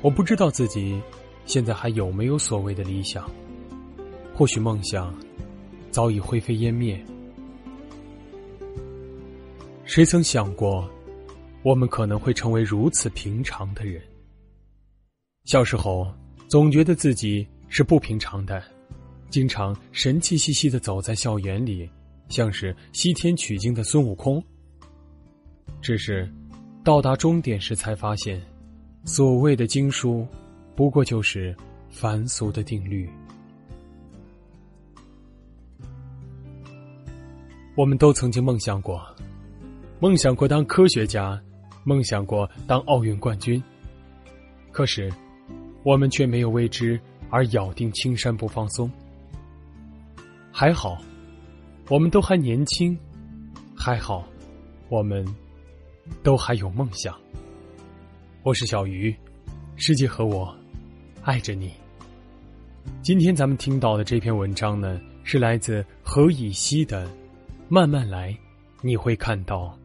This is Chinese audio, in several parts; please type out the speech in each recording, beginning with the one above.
我不知道自己现在还有没有所谓的理想，或许梦想早已灰飞烟灭。谁曾想过，我们可能会成为如此平常的人？小时候总觉得自己是不平常的，经常神气兮兮的走在校园里，像是西天取经的孙悟空。只是到达终点时才发现。所谓的经书，不过就是凡俗的定律。我们都曾经梦想过，梦想过当科学家，梦想过当奥运冠军。可是，我们却没有为之而咬定青山不放松。还好，我们都还年轻；还好，我们都还有梦想。我是小鱼，世界和我爱着你。今天咱们听到的这篇文章呢，是来自何以西的《慢慢来》，你会看到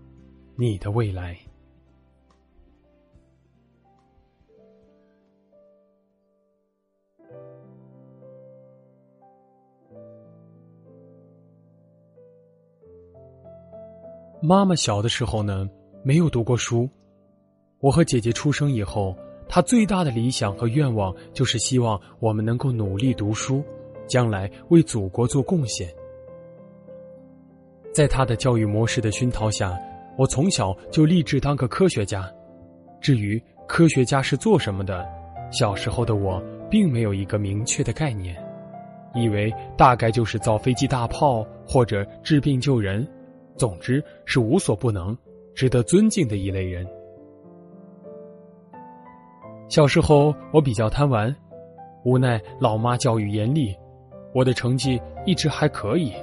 你的未来。妈妈小的时候呢，没有读过书。我和姐姐出生以后，她最大的理想和愿望就是希望我们能够努力读书，将来为祖国做贡献。在她的教育模式的熏陶下，我从小就立志当个科学家。至于科学家是做什么的，小时候的我并没有一个明确的概念，以为大概就是造飞机、大炮或者治病救人，总之是无所不能、值得尊敬的一类人。小时候我比较贪玩，无奈老妈教育严厉，我的成绩一直还可以，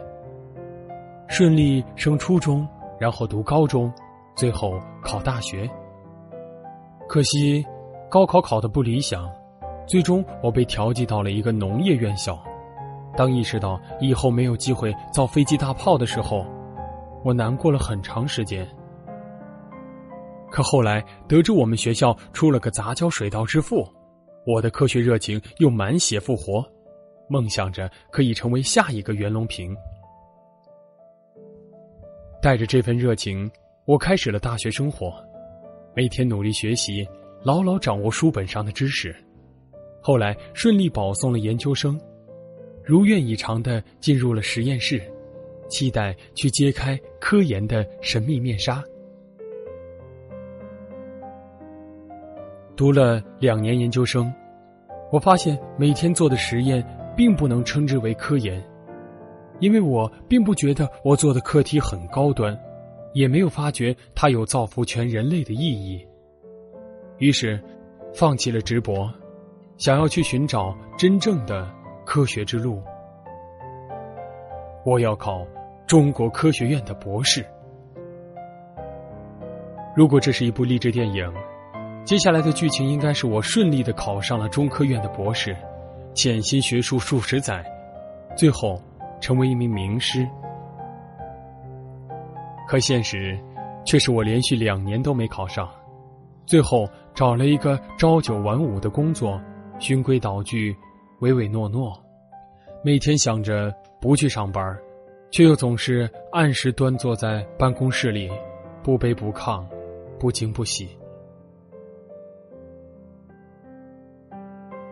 顺利升初中，然后读高中，最后考大学。可惜高考考的不理想，最终我被调剂到了一个农业院校。当意识到以后没有机会造飞机大炮的时候，我难过了很长时间。可后来得知我们学校出了个杂交水稻之父，我的科学热情又满血复活，梦想着可以成为下一个袁隆平。带着这份热情，我开始了大学生活，每天努力学习，牢牢掌握书本上的知识。后来顺利保送了研究生，如愿以偿的进入了实验室，期待去揭开科研的神秘面纱。读了两年研究生，我发现每天做的实验并不能称之为科研，因为我并不觉得我做的课题很高端，也没有发觉它有造福全人类的意义。于是，放弃了直博，想要去寻找真正的科学之路。我要考中国科学院的博士。如果这是一部励志电影。接下来的剧情应该是我顺利的考上了中科院的博士，潜心学术数十载，最后成为一名名师。可现实却是我连续两年都没考上，最后找了一个朝九晚五的工作，循规蹈矩，唯唯诺诺，每天想着不去上班，却又总是按时端坐在办公室里，不卑不亢，不惊不喜。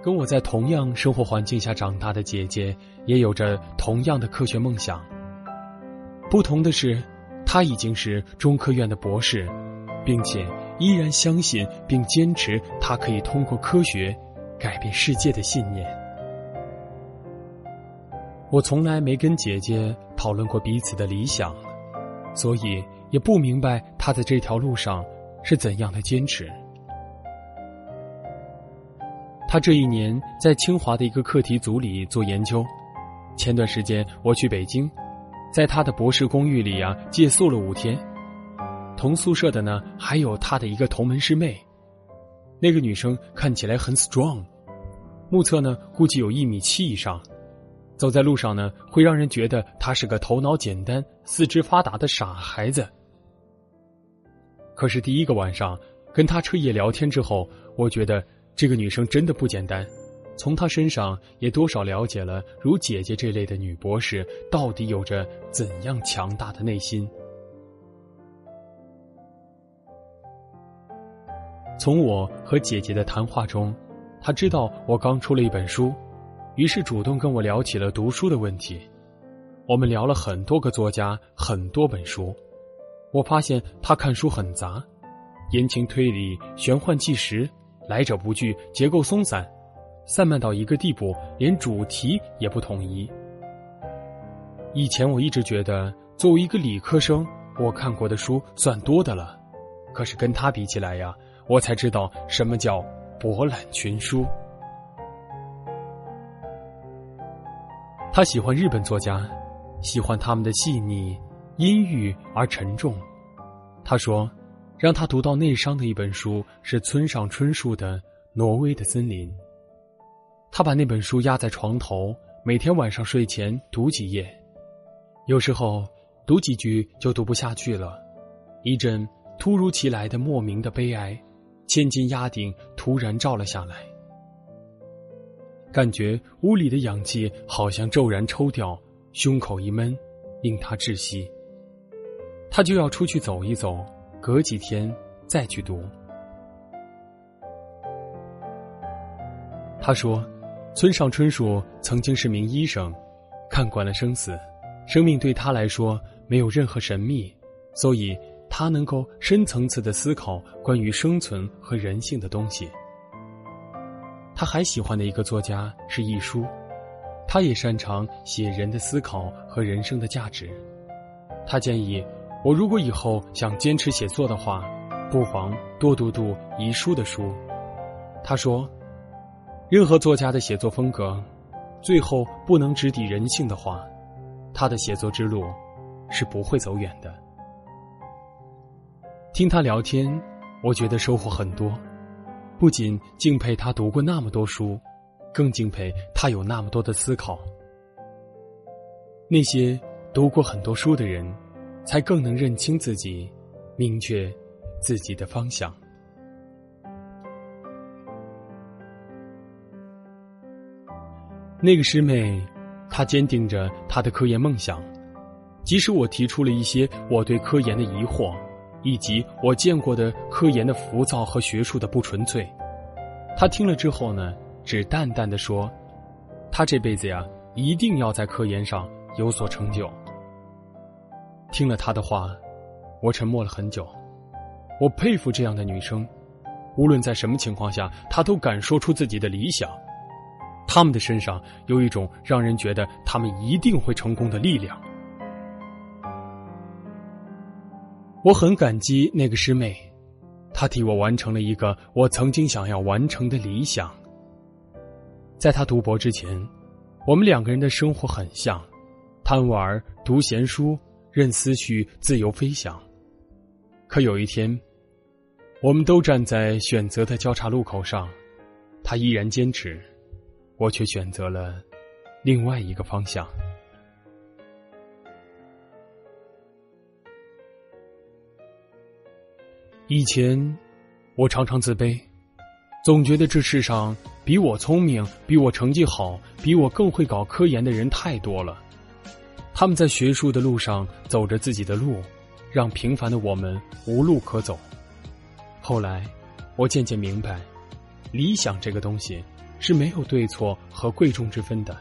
跟我在同样生活环境下长大的姐姐，也有着同样的科学梦想。不同的是，她已经是中科院的博士，并且依然相信并坚持她可以通过科学改变世界的信念。我从来没跟姐姐讨论过彼此的理想，所以也不明白她在这条路上是怎样的坚持。他这一年在清华的一个课题组里做研究。前段时间我去北京，在他的博士公寓里啊借宿了五天。同宿舍的呢还有他的一个同门师妹，那个女生看起来很 strong，目测呢估计有一米七以上，走在路上呢会让人觉得她是个头脑简单、四肢发达的傻孩子。可是第一个晚上跟他彻夜聊天之后，我觉得。这个女生真的不简单。从她身上也多少了解了如姐姐这类的女博士到底有着怎样强大的内心。从我和姐姐的谈话中，她知道我刚出了一本书，于是主动跟我聊起了读书的问题。我们聊了很多个作家，很多本书。我发现她看书很杂，言情推理、玄幻纪实，来者不拒，结构松散。散漫到一个地步，连主题也不统一。以前我一直觉得，作为一个理科生，我看过的书算多的了。可是跟他比起来呀，我才知道什么叫博览群书。他喜欢日本作家，喜欢他们的细腻、阴郁而沉重。他说，让他读到内伤的一本书是村上春树的《挪威的森林》。他把那本书压在床头，每天晚上睡前读几页，有时候读几句就读不下去了，一阵突如其来的莫名的悲哀，千斤压顶突然照了下来，感觉屋里的氧气好像骤然抽掉，胸口一闷，令他窒息。他就要出去走一走，隔几天再去读。他说。村上春树曾经是名医生，看惯了生死，生命对他来说没有任何神秘，所以他能够深层次的思考关于生存和人性的东西。他还喜欢的一个作家是易舒，他也擅长写人的思考和人生的价值。他建议我，如果以后想坚持写作的话，不妨多读读遗书的书。他说。任何作家的写作风格，最后不能直抵人性的话，他的写作之路是不会走远的。听他聊天，我觉得收获很多，不仅敬佩他读过那么多书，更敬佩他有那么多的思考。那些读过很多书的人，才更能认清自己，明确自己的方向。那个师妹，她坚定着她的科研梦想，即使我提出了一些我对科研的疑惑，以及我见过的科研的浮躁和学术的不纯粹，她听了之后呢，只淡淡的说：“她这辈子呀，一定要在科研上有所成就。”听了她的话，我沉默了很久。我佩服这样的女生，无论在什么情况下，她都敢说出自己的理想。他们的身上有一种让人觉得他们一定会成功的力量。我很感激那个师妹，她替我完成了一个我曾经想要完成的理想。在她读博之前，我们两个人的生活很像，贪玩、读闲书，任思绪自由飞翔。可有一天，我们都站在选择的交叉路口上，他依然坚持。我却选择了另外一个方向。以前，我常常自卑，总觉得这世上比我聪明、比我成绩好、比我更会搞科研的人太多了。他们在学术的路上走着自己的路，让平凡的我们无路可走。后来，我渐渐明白，理想这个东西。是没有对错和贵重之分的。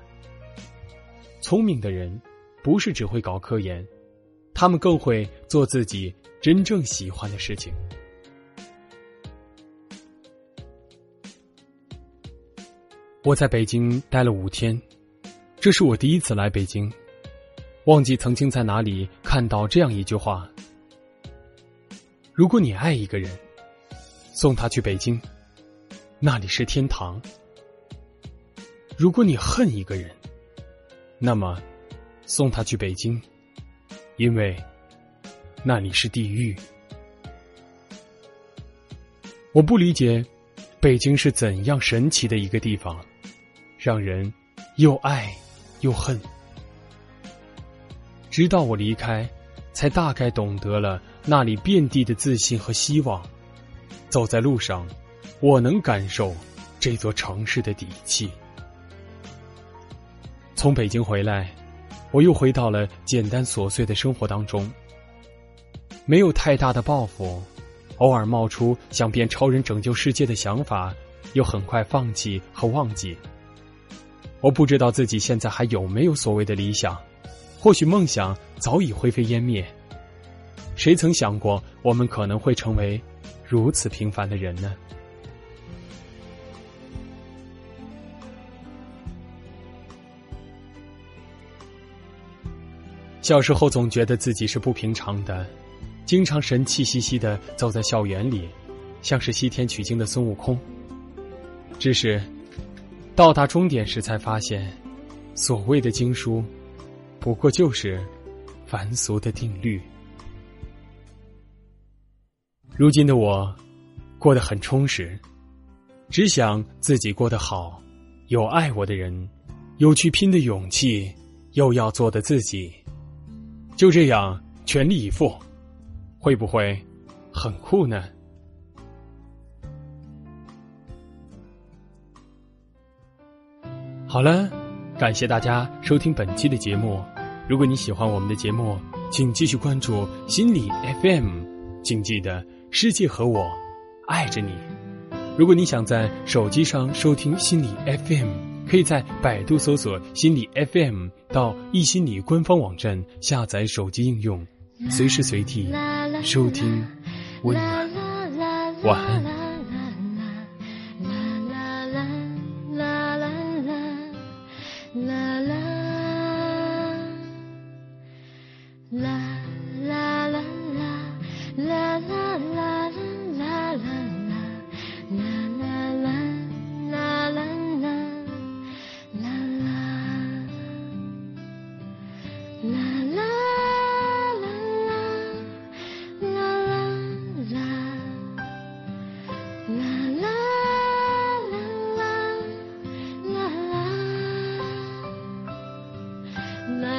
聪明的人，不是只会搞科研，他们更会做自己真正喜欢的事情。我在北京待了五天，这是我第一次来北京，忘记曾经在哪里看到这样一句话：如果你爱一个人，送他去北京，那里是天堂。如果你恨一个人，那么送他去北京，因为那里是地狱。我不理解北京是怎样神奇的一个地方，让人又爱又恨。直到我离开，才大概懂得了那里遍地的自信和希望。走在路上，我能感受这座城市的底气。从北京回来，我又回到了简单琐碎的生活当中，没有太大的抱负，偶尔冒出想变超人拯救世界的想法，又很快放弃和忘记。我不知道自己现在还有没有所谓的理想，或许梦想早已灰飞烟灭。谁曾想过我们可能会成为如此平凡的人呢？小时候总觉得自己是不平常的，经常神气兮兮的走在校园里，像是西天取经的孙悟空。只是。到达终点时，才发现，所谓的经书，不过就是凡俗的定律。如今的我，过得很充实，只想自己过得好，有爱我的人，有去拼的勇气，又要做的自己，就这样全力以赴，会不会很酷呢？好了，感谢大家收听本期的节目。如果你喜欢我们的节目，请继续关注心理 FM。请记得，世界和我爱着你。如果你想在手机上收听心理 FM，可以在百度搜索心理 FM，到易心理官方网站下载手机应用，随时随地收听温暖。晚安。night.